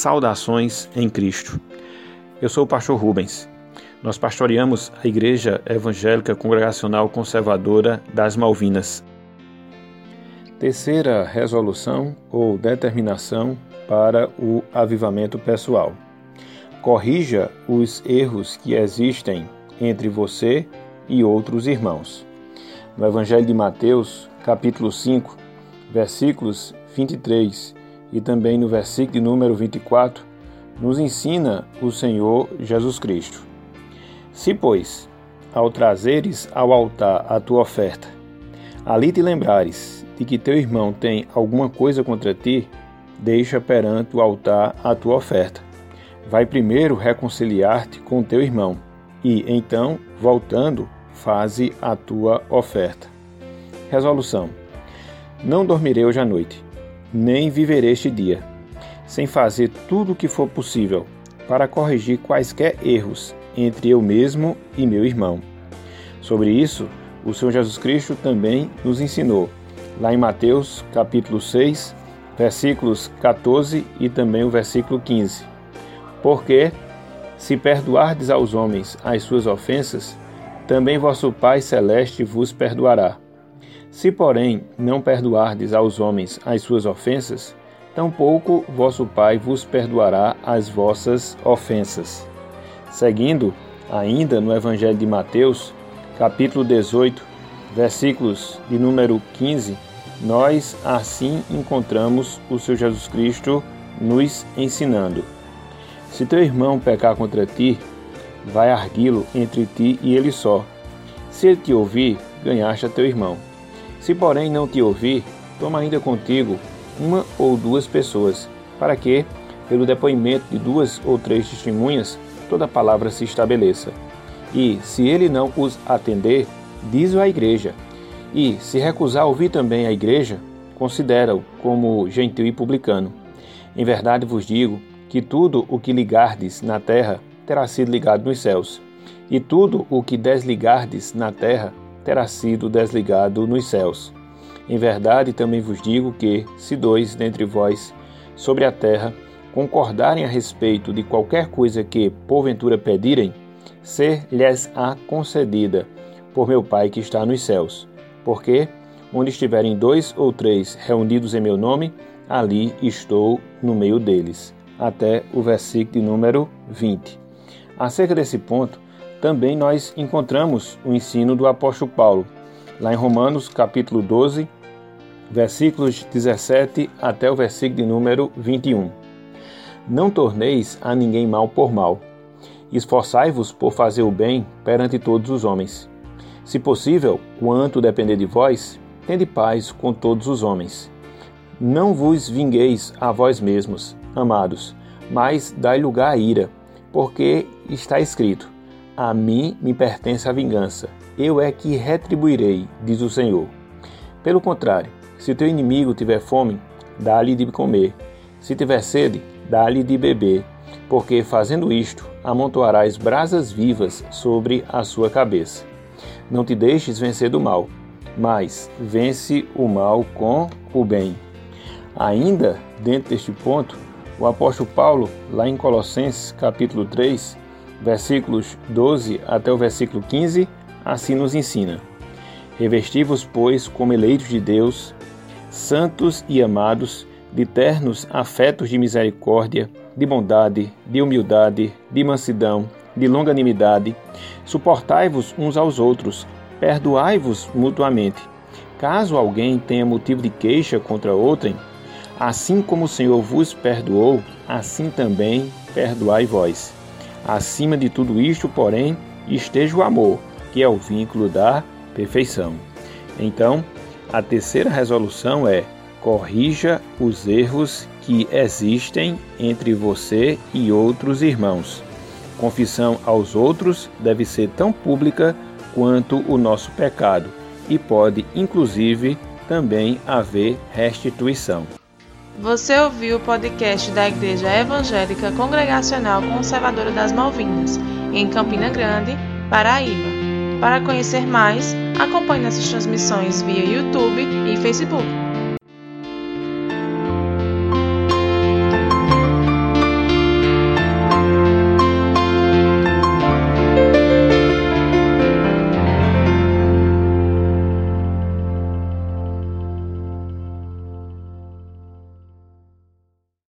saudações em Cristo. Eu sou o pastor Rubens. Nós pastoreamos a Igreja Evangélica Congregacional Conservadora das Malvinas. Terceira resolução ou determinação para o avivamento pessoal. Corrija os erros que existem entre você e outros irmãos. No Evangelho de Mateus, capítulo 5, versículos 23 e também no versículo de número 24, nos ensina o Senhor Jesus Cristo. Se, pois, ao trazeres ao altar a tua oferta, ali te lembrares de que teu irmão tem alguma coisa contra ti, deixa perante o altar a tua oferta. Vai primeiro reconciliar-te com teu irmão, e então, voltando, faze a tua oferta. Resolução: Não dormirei hoje à noite nem viverei este dia, sem fazer tudo o que for possível para corrigir quaisquer erros entre eu mesmo e meu irmão. Sobre isso, o Senhor Jesus Cristo também nos ensinou, lá em Mateus, capítulo 6, versículos 14 e também o versículo 15. Porque, se perdoardes aos homens as suas ofensas, também vosso Pai Celeste vos perdoará. Se, porém, não perdoardes aos homens as suas ofensas, tampouco vosso Pai vos perdoará as vossas ofensas. Seguindo, ainda no Evangelho de Mateus, capítulo 18, versículos de número 15, nós assim encontramos o Senhor Jesus Cristo nos ensinando: Se teu irmão pecar contra ti, vai arguí-lo entre ti e ele só. Se ele te ouvir, ganhaste a teu irmão. Se, porém, não te ouvir, toma ainda contigo uma ou duas pessoas, para que, pelo depoimento de duas ou três testemunhas, toda palavra se estabeleça. E, se ele não os atender, diz-o à igreja. E, se recusar ouvir também a igreja, considera-o como gentil e publicano. Em verdade vos digo que tudo o que ligardes na terra terá sido ligado nos céus, e tudo o que desligardes na terra terá sido desligado nos céus. Em verdade, também vos digo que, se dois dentre vós sobre a terra concordarem a respeito de qualquer coisa que, porventura, pedirem, ser-lhes-á concedida por meu Pai que está nos céus. Porque, onde estiverem dois ou três reunidos em meu nome, ali estou no meio deles. Até o versículo número 20. Acerca desse ponto, também nós encontramos o ensino do apóstolo Paulo, lá em Romanos capítulo 12, versículos 17 até o versículo de número 21. Não torneis a ninguém mal por mal. Esforçai-vos por fazer o bem perante todos os homens. Se possível, quanto depender de vós, tende paz com todos os homens. Não vos vingueis a vós mesmos, amados, mas dai lugar à ira, porque está escrito: a mim me pertence a vingança. Eu é que retribuirei, diz o Senhor. Pelo contrário, se teu inimigo tiver fome, dá-lhe de comer. Se tiver sede, dá-lhe de beber, porque fazendo isto, amontoarás brasas vivas sobre a sua cabeça. Não te deixes vencer do mal, mas vence o mal com o bem. Ainda dentro deste ponto, o apóstolo Paulo, lá em Colossenses capítulo 3, versículos 12 até o versículo 15, assim nos ensina: Revesti-vos, pois, como eleitos de Deus, santos e amados, de ternos afetos de misericórdia, de bondade, de humildade, de mansidão, de longanimidade. Suportai-vos uns aos outros, perdoai-vos mutuamente. Caso alguém tenha motivo de queixa contra outrem, assim como o Senhor vos perdoou, assim também perdoai vós. Acima de tudo isto, porém, esteja o amor, que é o vínculo da perfeição. Então, a terceira resolução é: corrija os erros que existem entre você e outros irmãos. Confissão aos outros deve ser tão pública quanto o nosso pecado e pode, inclusive, também haver restituição. Você ouviu o podcast da Igreja Evangélica Congregacional Conservadora das Malvinas, em Campina Grande, Paraíba. Para conhecer mais, acompanhe nossas transmissões via YouTube e Facebook.